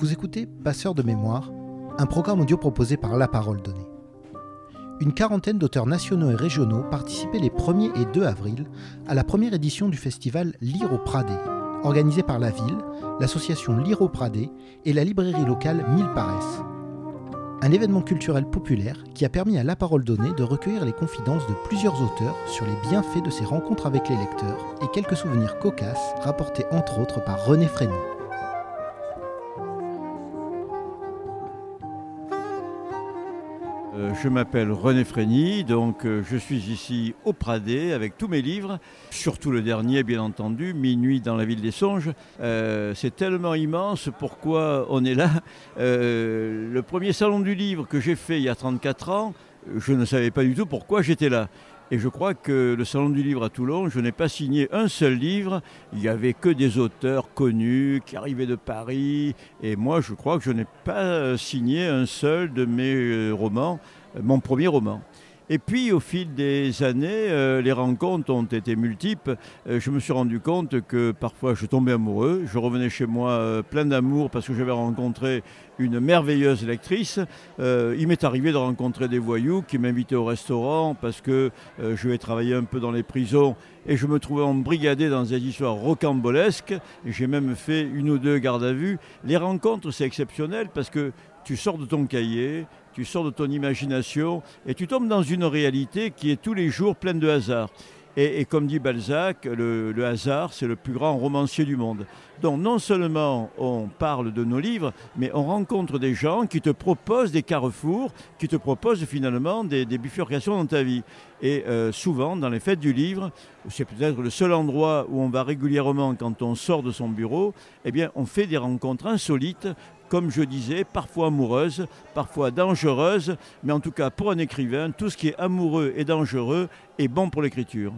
Vous écoutez Passeur de mémoire, un programme audio proposé par La Parole Donnée. Une quarantaine d'auteurs nationaux et régionaux participaient les 1er et 2 avril à la première édition du festival Lire au Pradé, organisé par la ville, l'association Lire au Pradé et la librairie locale Mille Paresse. Un événement culturel populaire qui a permis à La Parole Donnée de recueillir les confidences de plusieurs auteurs sur les bienfaits de ces rencontres avec les lecteurs et quelques souvenirs cocasses rapportés entre autres par René Frény. Je m'appelle René Frény, donc euh, je suis ici au Pradé avec tous mes livres, surtout le dernier bien entendu, Minuit dans la ville des songes. Euh, c'est tellement immense pourquoi on est là? le premier salon du livre que j'ai fait il y a 34 ans, je ne savais pas du tout pourquoi j'étais là. Et je crois que le Salon du Livre à Toulon, je n'ai pas signé un seul livre. Il n'y avait que des auteurs connus qui arrivaient de Paris. Et moi, je crois que je n'ai pas signé un seul de mes euh, romans, euh, mon premier roman. Et puis au fil des années, euh, les rencontres ont été multiples. Euh, je me suis rendu compte que parfois je tombais amoureux. Je revenais chez moi euh, plein d'amour parce que j'avais rencontré une merveilleuse lectrice. il m'est arrivé de rencontrer des voyous qui m'invitaient au restaurant parce que je vais travailler un peu dans les prisons et je me trouvais embrigadé dans des histoires rocambolesques. J'ai même fait une ou deux gardes à vue. Les rencontres, c'est exceptionnel parce que tu sors de ton cahier, tu sors de ton imagination et tu tombes dans une réalité qui est tous les jours pleine de hasard. Et, comme dit Balzac, le, hasard, c'est le plus grand romancier du monde. Donc non seulement on parle de nos livres, mais on rencontre des gens qui te proposent des carrefours, qui te proposent finalement des, bifurcations dans ta vie. Et euh, souvent, dans les fêtes du livre, c'est peut-être le seul endroit où on va régulièrement quand on sort de son bureau, eh bien, on fait des rencontres insolites comme je disais, parfois amoureuse, parfois dangereuse, mais en tout cas pour un écrivain, tout ce qui est amoureux et dangereux est bon pour l'écriture.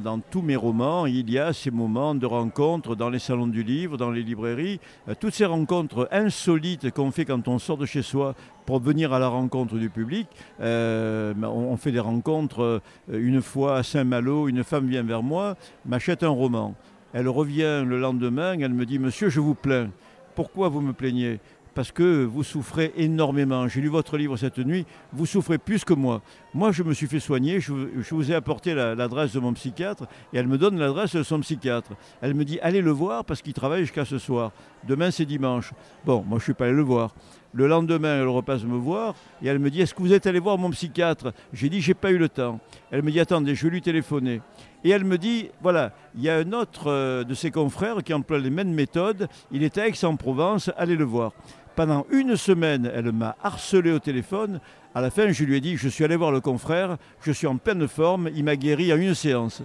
Dans tous mes romans, il y a ces moments de rencontres dans les salons du livre, dans les librairies, euh, toutes ces rencontres insolites qu'on fait quand on sort de chez soi pour venir à la rencontre du public. Euh, on fait des rencontres. Euh, une fois à Saint-Malo, une femme vient vers moi, m'achète un roman. Elle revient le lendemain, elle me dit Monsieur, je vous plains. Pourquoi vous me plaignez? Parce que vous souffrez énormément. J'ai lu votre livre cette nuit, vous souffrez plus que moi. Moi, je me suis fait soigner, je, vous ai apporté l'adresse de mon psychiatre et elle me donne l'adresse de son psychiatre. Elle me dit, allez le voir parce qu'il travaille jusqu'à ce soir. Demain, c'est dimanche. Bon, moi, je ne suis pas allé le voir. Le lendemain, elle repasse me voir et elle me dit, est-ce que vous êtes allé voir mon psychiatre? J'ai dit, j'ai pas eu le temps. Elle me dit, attendez, je vais lui téléphoner. Et elle me dit, voilà, il y a un autre euh, de ses confrères qui emploie les mêmes méthodes, il est à Aix-en-Provence, allez le voir. Pendant une semaine, elle m'a harcelé au téléphone. À la fin, je lui ai dit, je suis allé voir le confrère, je suis en pleine forme, il m'a guéri en une séance.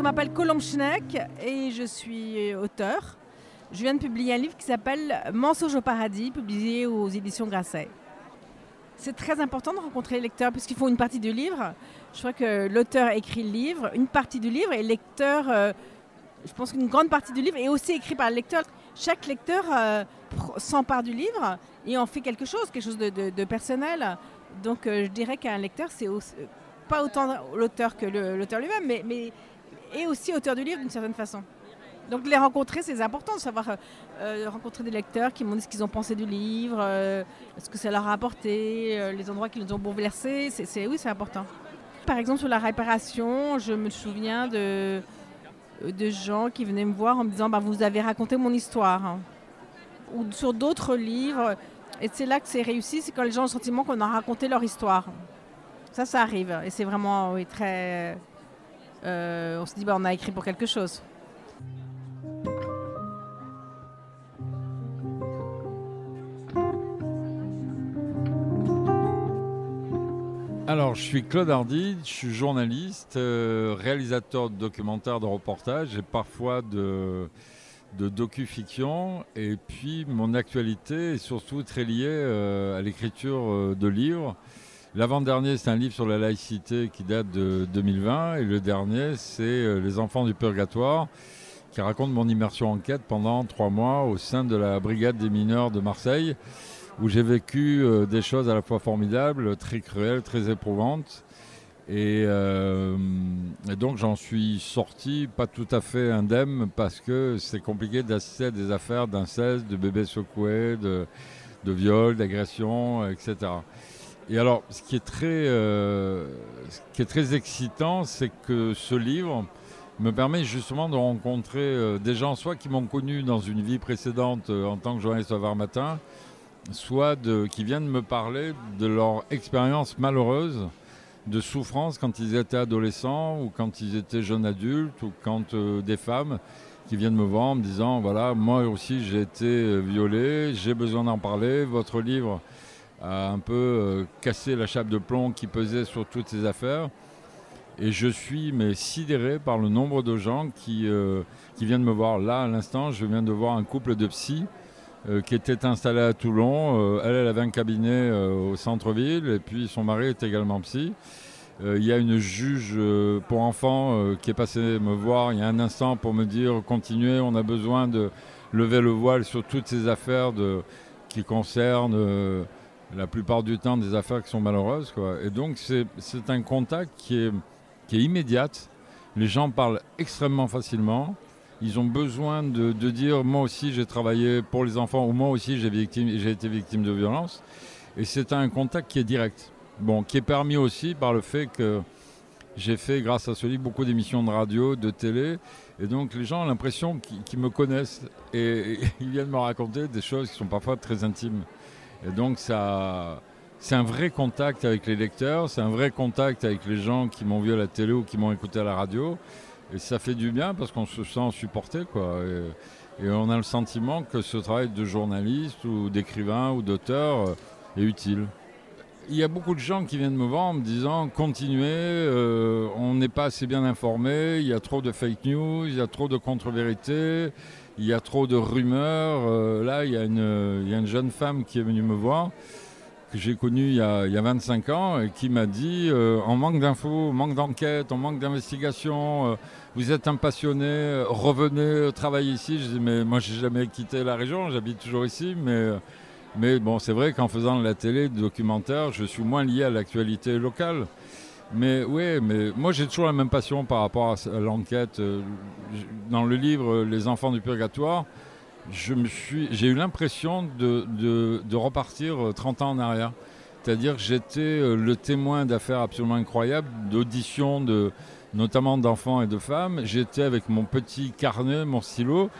Je m'appelle Colombe Schneck et je suis auteur. Je viens de publier un livre qui s'appelle Mensonge au paradis, publié aux éditions Grasset. C'est très important de rencontrer les lecteurs puisqu'ils font une partie du livre. Je crois que l'auteur écrit le livre, une partie du livre, et le lecteur, euh, je pense qu'une grande partie du livre est aussi écrit par le lecteur. Chaque lecteur euh, s'empare du livre et en fait quelque chose, quelque chose de, personnel. Donc euh, je dirais qu'un lecteur, c'est pas autant l'auteur que l'auteur lui-même, mais est aussi auteur du livre d'une certaine façon. Donc les rencontrer, c'est important de savoir euh, rencontrer des lecteurs qui m'ont dit ce qu'ils ont pensé du livre, euh, ce que ça leur a apporté, euh, les endroits qui nous ont bouleversés. C'est, oui, c'est important. Par exemple, sur la réparation, je me souviens de, de gens qui venaient me voir en me disant bah, Vous avez raconté mon histoire. Ou sur d'autres livres. Et c'est là que c'est réussi, c'est quand les gens ont le sentiment qu'on a raconté leur histoire. Ça, ça arrive. Et c'est vraiment très. On se dit bah, On a écrit pour quelque chose. Alors, je suis Claude Hardy, je suis journaliste, euh, réalisateur de documentaires, de reportages et parfois de, de docu-fiction. Et puis, mon actualité est surtout très liée euh, à l'écriture euh, de livres. L'avant-dernier, c'est un livre sur la laïcité qui date de 2020. Et le dernier, c'est Les enfants du purgatoire, qui raconte mon immersion en quête pendant trois mois au sein de la brigade des mineurs de Marseille où j'ai vécu euh, des choses à la fois formidables, très cruelles, très éprouvantes. Et, euh, et donc j'en suis sorti pas tout à fait indemne parce que c'est compliqué d'assister à des affaires d'inceste, de bébés secoués, de, de viol, d'agression, etc. Et alors, ce qui est très, euh, ce qui est très excitant, c'est que ce livre me permet justement de rencontrer euh, des gens, soit qui m'ont connu dans une vie précédente euh, en tant que journaliste au Matin, soit qui viennent me parler de leur expérience malheureuse de souffrance quand ils étaient adolescents ou quand ils étaient jeunes adultes ou quand des femmes qui viennent me voir me disant voilà moi aussi j'ai été violée, j'ai besoin d'en parler, votre livre a un peu euh, cassé la chape de plomb qui pesait sur toutes ces affaires et je suis mais sidéré par le nombre de gens qui, euh, qui viennent me voir là à l'instant je viens de voir un couple de psy euh, qui était installé à Toulon. Elle, elle avait un cabinet au centre-ville et puis son mari est également psy. Il y a une juge pour enfants qui est passée me voir il y a un instant pour me dire continuez, on a besoin de lever le voile sur toutes ces affaires de, qui concernent la plupart du temps des affaires qui sont malheureuses. Quoi. Et donc c'est un contact qui est, immédiat. Les gens parlent extrêmement facilement. Ils ont besoin de, dire moi aussi j'ai travaillé pour les enfants ou moi aussi j'ai été victime de violence. Et c'est un contact qui est direct. Bon, qui est permis aussi par le fait que j'ai fait, grâce à ce livre, beaucoup d'émissions de radio, de télé. Et donc les gens ont l'impression qu'ils me connaissent. Et ils viennent me raconter des choses qui sont parfois très intimes. Et donc ça, c'est un vrai contact avec les lecteurs, c'est un vrai contact avec les gens qui m'ont vu à la télé ou qui m'ont écouté à la radio. Et ça fait du bien parce qu'on se sent supporté. Quoi. Et, et on a le sentiment que ce travail de journaliste ou d'écrivain ou d'auteur est utile. Il y a beaucoup de gens qui viennent me voir en me disant continuez, euh, on n'est pas assez bien informé, il y a trop de fake news, il y a trop de contre-vérités, il y a trop de rumeurs. Euh, là, il y, a une, il y a une jeune femme qui est venue me voir, que j'ai connue il y, a, il y a 25 ans, et qui m'a dit euh, on manque d'infos, on manque d'enquête, on manque d'investigation, vous êtes un passionné, revenez travailler ici. Je dis mais moi, j'ai jamais quitté la région, j'habite toujours ici, mais. Euh, mais bon, c'est vrai qu'en faisant la télé, documentaire, je suis moins lié à l'actualité locale. Mais oui, mais moi j'ai toujours la même passion par rapport à l'enquête. Euh, Dans le livre euh, Les enfants du purgatoire, j'ai eu l'impression de, de- de repartir euh, 30 ans en arrière. C'est-à-dire que j'étais euh, le témoin d'affaires absolument incroyables, d'auditions, de, notamment d'enfants et de femmes. J'étais avec mon petit carnet, mon stylo,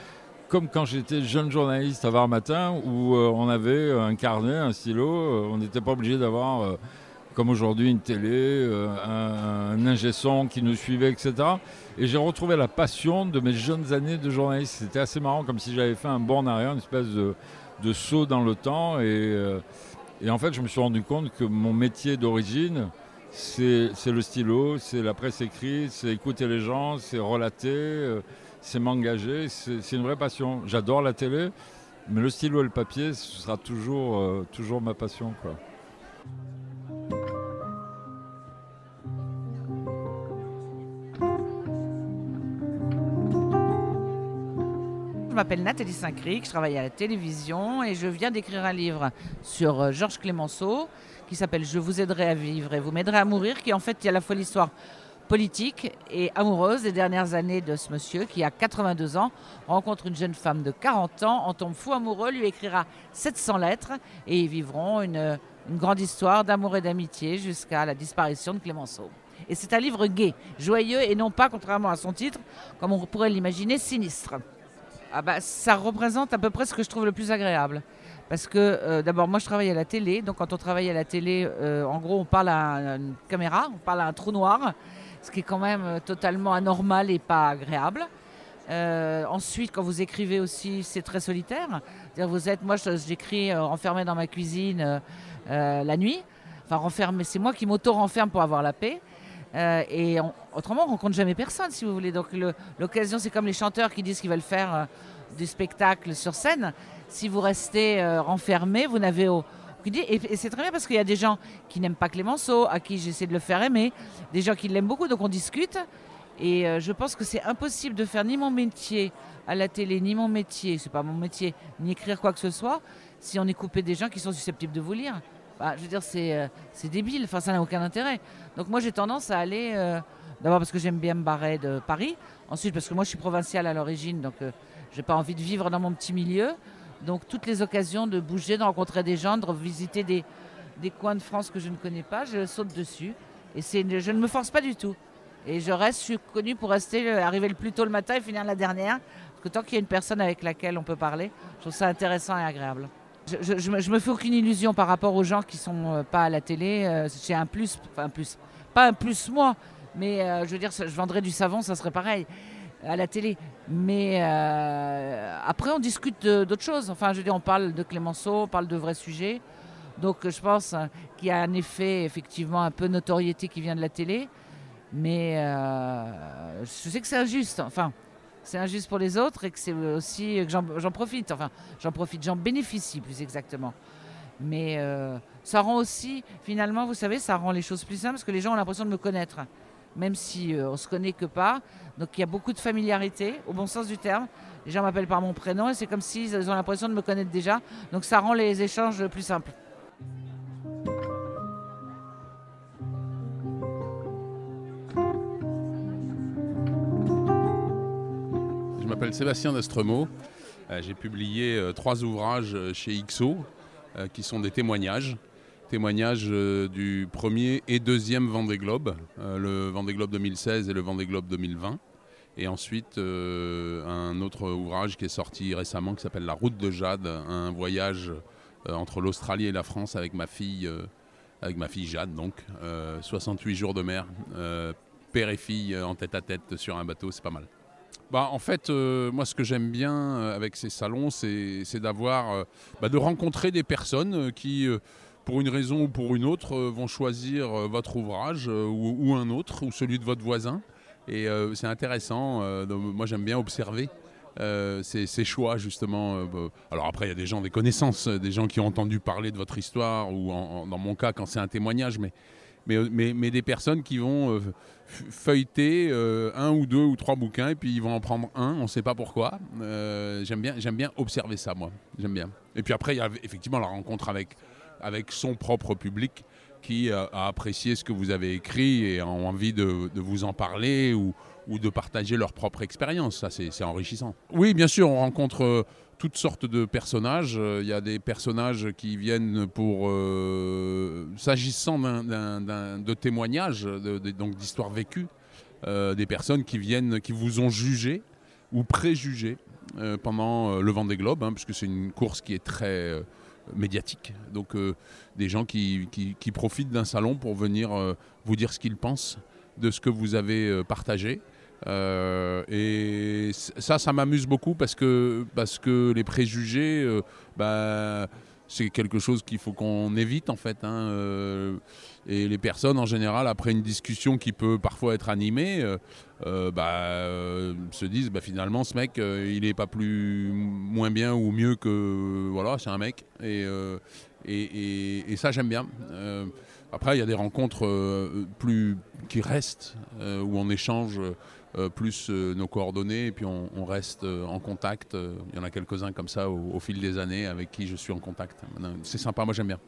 comme quand j'étais jeune journaliste à Var Matin, où euh, on avait un carnet, un stylo, euh, on n'était pas obligé d'avoir, euh, comme aujourd'hui, une télé, un, un ingé son qui nous suivait, etc. Et j'ai retrouvé la passion de mes jeunes années de journaliste. C'était assez marrant, comme si j'avais fait un bond arrière, une espèce de, saut dans le temps. Et, en fait, je me suis rendu compte que mon métier d'origine, c'est le stylo, c'est la presse écrite, c'est écouter les gens, c'est relater, c'est m'engager, c'est une vraie passion. J'adore la télé, mais le stylo et le papier, ce sera toujours, euh, toujours ma passion. Je m'appelle Nathalie Saint-Cric, je travaille à la télévision et je viens d'écrire un livre sur euh, Georges Clémenceau qui s'appelle Je vous aiderai à vivre et vous m'aiderez à mourir, qui en fait a à la fois l'histoire politique et amoureuse des dernières années de ce monsieur qui a 82 ans, rencontre une jeune femme de 40 ans, en tombe fou amoureux, lui écrira 700 lettres et ils vivront une, grande histoire d'amour et d'amitié jusqu'à la disparition de Clémenceau. Et c'est un livre gai, joyeux et non pas, contrairement à son titre, comme on pourrait l'imaginer, sinistre. Ah bah, ça représente à peu près ce que je trouve le plus agréable. Parce que euh, d'abord, moi je travaille à la télé. Donc quand on travaille à la télé, euh, en gros, on parle à une caméra, on parle à un trou noir, ce qui est quand même euh, totalement anormal et pas agréable. Euh, ensuite, quand vous écrivez aussi, c'est très solitaire. Vous êtes, moi, j'écris euh, enfermé dans ma cuisine euh, euh, la nuit. Enfin, renfermé, c'est moi qui m'auto-renferme pour avoir la paix. Euh, et on- autrement, on rencontre jamais personne, si vous voulez. Donc l'occasion, c'est comme les chanteurs qui disent qu'ils veulent faire euh, du spectacle sur scène. Si vous restez euh, renfermé, vous n'avez. Et, c'est très bien parce qu'il y a des gens qui n'aiment pas Clémenceau, à qui j'essaie de le faire aimer, des gens qui l'aiment beaucoup, donc on discute. Et euh, je pense que c'est impossible de faire ni mon métier à la télé, ni mon métier, c'est pas mon métier, ni écrire quoi que ce soit, si on est coupé des gens qui sont susceptibles de vous lire. bah, je veux dire, c'est c'est débile, enfin, ça n'a aucun intérêt. Donc moi, j'ai tendance à aller, d'abord parce que j'aime bien me barrer de Paris, ensuite parce que moi, je suis provinciale à l'origine, donc je n'ai pas envie de vivre dans mon petit milieu. Donc toutes les occasions de bouger, de rencontrer des gens, de visiter des, des coins de France que je ne connais pas, je saute dessus. Et je ne me force pas du tout. Et je reste, je suis connue pour rester, arriver le plus tôt le matin et finir la dernière. Parce que tant qu'il y a une personne avec laquelle on peut parler, je trouve ça intéressant et agréable. Je, je, me fais aucune illusion par rapport aux gens qui sont euh, pas à la télé. Euh, j'ai un plus, enfin un plus, pas un plus moi, mais euh, je veux dire, je vendrais du savon, ça serait pareil à la télé. Mais après, on discute d'autres choses. Enfin, je veux dire, on parle de Clémenceau, on parle de vrais sujets. Donc je pense qu'il y a un effet, effectivement, un peu notoriété qui vient de la télé. Mais euh, je sais que c'est injuste. Enfin, c'est injuste pour les autres et que c'est aussi que j'en profite. Enfin, j'en profite, j'en bénéficie plus exactement. Mais euh, ça rend aussi, finalement, vous savez, ça rend les choses plus simples parce que les gens ont l'impression de me connaître, même si euh, on se connaît que pas. Donc il y a beaucoup de familiarité, au bon sens du terme. Les gens m'appellent par mon prénom et c'est comme s'ils ont l'impression de me connaître déjà. Donc ça rend les échanges plus simples. m'appelle Sébastien Destremaux. Euh, j'ai publié euh, trois ouvrages chez IXO qui sont des témoignages. Témoignages du premier et deuxième Vendée Globe, le Vendée Globe 2016 et le Vendée Globe 2020. Et ensuite, un autre ouvrage qui est sorti récemment qui s'appelle La route de Jade, un voyage entre l'Australie et la France avec ma fille, avec ma fille Jade, donc 68 jours de mer, père et fille en tête à tête sur un bateau, c'est pas mal. Bah, en fait, euh, moi, ce que j'aime bien euh, avec ces salons, c'est d'avoir, euh, bah, de rencontrer des personnes qui, pour une raison ou pour une autre, vont choisir votre ouvrage ou, un autre, ou celui de votre voisin. Et c'est intéressant. moi, j'aime bien observer. ces, choix justement. alors après, il y a des gens, des connaissances, des gens qui ont entendu parler de votre histoire, ou dans mon cas, quand c'est un témoignage, mais mais, mais, des personnes qui vont euh, feuilleter euh, un ou deux ou trois bouquins et puis ils vont en prendre un, on ne sait pas pourquoi. Euh, j'aime bien, j'aime bien observer ça, moi. J'aime bien. Et puis après, il y a effectivement la rencontre avec, avec son propre public qui a apprécié ce que vous avez écrit et a envie de, vous en parler ou, de partager leur propre expérience. Ça, c'est enrichissant. Oui, bien sûr, on rencontre toutes sortes de personnages. Il y a des personnages qui viennent pour, euh, s'agissant de témoignages, donc d'histoires vécues, euh, des personnes qui viennent, qui vous ont jugé ou préjugé euh, pendant le Vendée Globe, hein, puisque c'est une course qui est très médiatique. Donc des gens qui, qui profitent d'un salon pour venir vous dire ce qu'ils pensent de ce que vous avez partagé. Euh, et ça, ça m'amuse beaucoup parce que, parce que les préjugés, euh, bah, c'est quelque chose qu'il faut qu'on évite en fait. Hein, euh, et les personnes en général, après une discussion qui peut parfois être animée, bah, se disent bah, finalement ce mec, il n'est pas plus moins bien ou mieux que voilà, c'est un mec. Et, et, et, ça j'aime bien. après, il y a des rencontres plus qui restent où on échange. Euh, plus euh, nos coordonnées, et puis on, reste euh, en contact. Il y en a quelques-uns comme ça au, fil des années avec qui je suis en contact. C'est sympa, moi j'aime bien.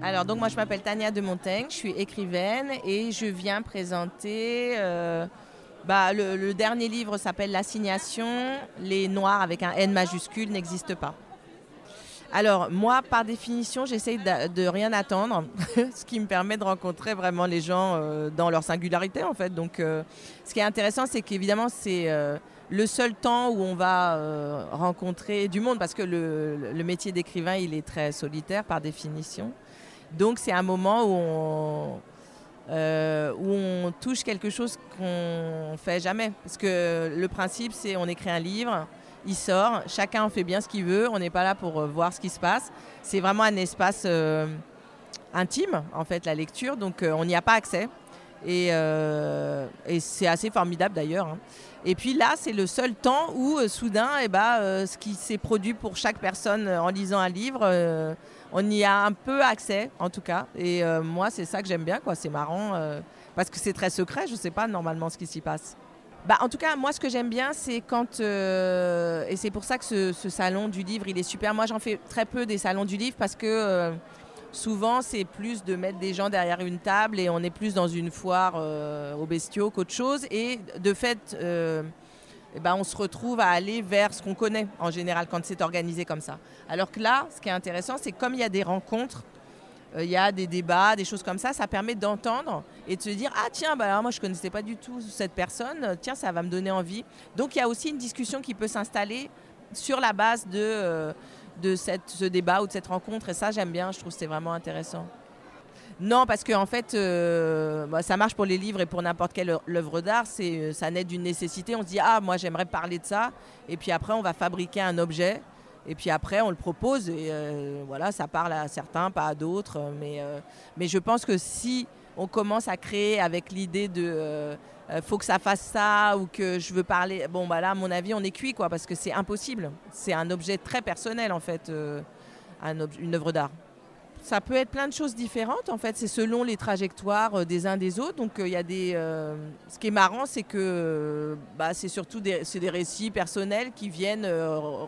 Alors donc moi je m'appelle Tania de Montaigne, je suis écrivaine et je viens présenter bah, le, le, dernier livre s'appelle L'assignation, les noirs avec un N majuscule n'existent pas. Alors, moi, par définition, j'essaye de, rien attendre, ce qui me permet de rencontrer vraiment les gens euh, dans leur singularité, en fait. Donc, euh, ce qui est intéressant, c'est qu'évidemment, c'est euh, le seul temps où on va rencontrer du monde, parce que le, métier d'écrivain, il est très solitaire par définition. Donc, c'est un moment où on, où on touche quelque chose qu'on fait jamais. Parce que le principe, c'est on écrit un livre il sort, chacun fait bien ce qu'il veut, on n'est pas là pour euh, voir ce qui se passe. C'est vraiment un espace euh, intime, en fait, la lecture, donc euh, on n'y a pas accès. Et, c'est assez formidable d'ailleurs. Hein. Et puis là, c'est le seul temps où soudain, eh ben, ce qui s'est produit pour chaque personne en lisant un livre, on y a un peu accès, en tout cas. Et moi, c'est ça que j'aime bien, quoi. C'est marrant, parce que c'est très secret, je ne sais pas normalement ce qui s'y passe. Bah, en tout cas, moi, ce que j'aime bien, c'est quand. euh, et c'est pour ça que ce, salon du livre, il est super. Moi, j'en fais très peu des salons du livre parce que euh, souvent, c'est plus de mettre des gens derrière une table et on est plus dans une foire euh, aux bestiaux qu'autre chose. Et de fait. eh ben, on se retrouve à aller vers ce qu'on connaît en général quand c'est organisé comme ça. Alors que là, ce qui est intéressant, c'est comme il y a des rencontres, il y a des débats, des choses comme ça, ça permet d'entendre et de se dire ah tiens bah alors moi je connaissais pas du tout cette personne, euh, tiens ça va me donner envie. Donc il y a aussi une discussion qui peut s'installer sur la base de, euh, de cette, ce débat ou de cette rencontre et ça j'aime bien, je trouve que c'est vraiment intéressant. Non, parce qu'en en fait, euh, bah, ça marche pour les livres et pour n'importe quelle œuvre d'art. C'est, euh, ça naît d'une nécessité. On se dit ah moi j'aimerais parler de ça, et puis après on va fabriquer un objet, et puis après on le propose et euh, voilà ça parle à certains, pas à d'autres. Mais euh, mais je pense que si on commence à créer avec l'idée de euh, euh, faut que ça fasse ça ou que je veux parler, bon bah là à mon avis on est cuit quoi parce que c'est impossible. C'est un objet très personnel en fait, euh, une œuvre d'art. Ça peut être plein de choses différentes en fait, c'est selon les trajectoires euh, des uns des autres. Donc euh, il y a des. euh, ce qui est marrant, c'est que bah, c'est surtout des, des récits personnels qui viennent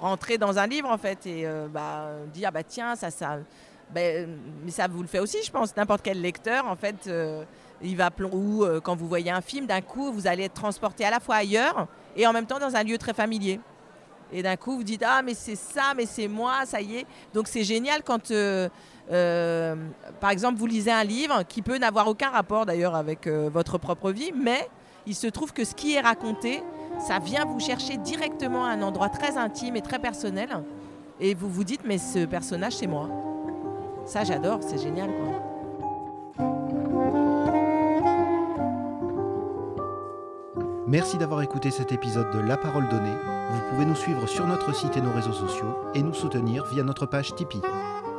rentrer dans un livre en fait et bah, dire bah tiens ça ça. ben, mais ça vous le fait aussi, je pense. N'importe quel lecteur en fait, il va ou quand vous voyez un film, d'un coup vous allez être transporté à la fois ailleurs et en même temps dans un lieu très familier. Et d'un coup, vous dites Ah, mais c'est ça, mais c'est moi, ça y est. Donc, c'est génial quand, par exemple, vous lisez un livre qui peut n'avoir aucun rapport d'ailleurs avec euh, votre propre vie, mais il se trouve que ce qui est raconté, ça vient vous chercher directement à un endroit très intime et très personnel. Et vous vous dites Mais ce personnage, c'est moi. Ça, j'adore, c'est génial. Quoi. Merci d'avoir écouté cet épisode de La Parole Donnée. Vous pouvez nous suivre sur notre site et nos réseaux sociaux et nous soutenir via notre page Tipeee.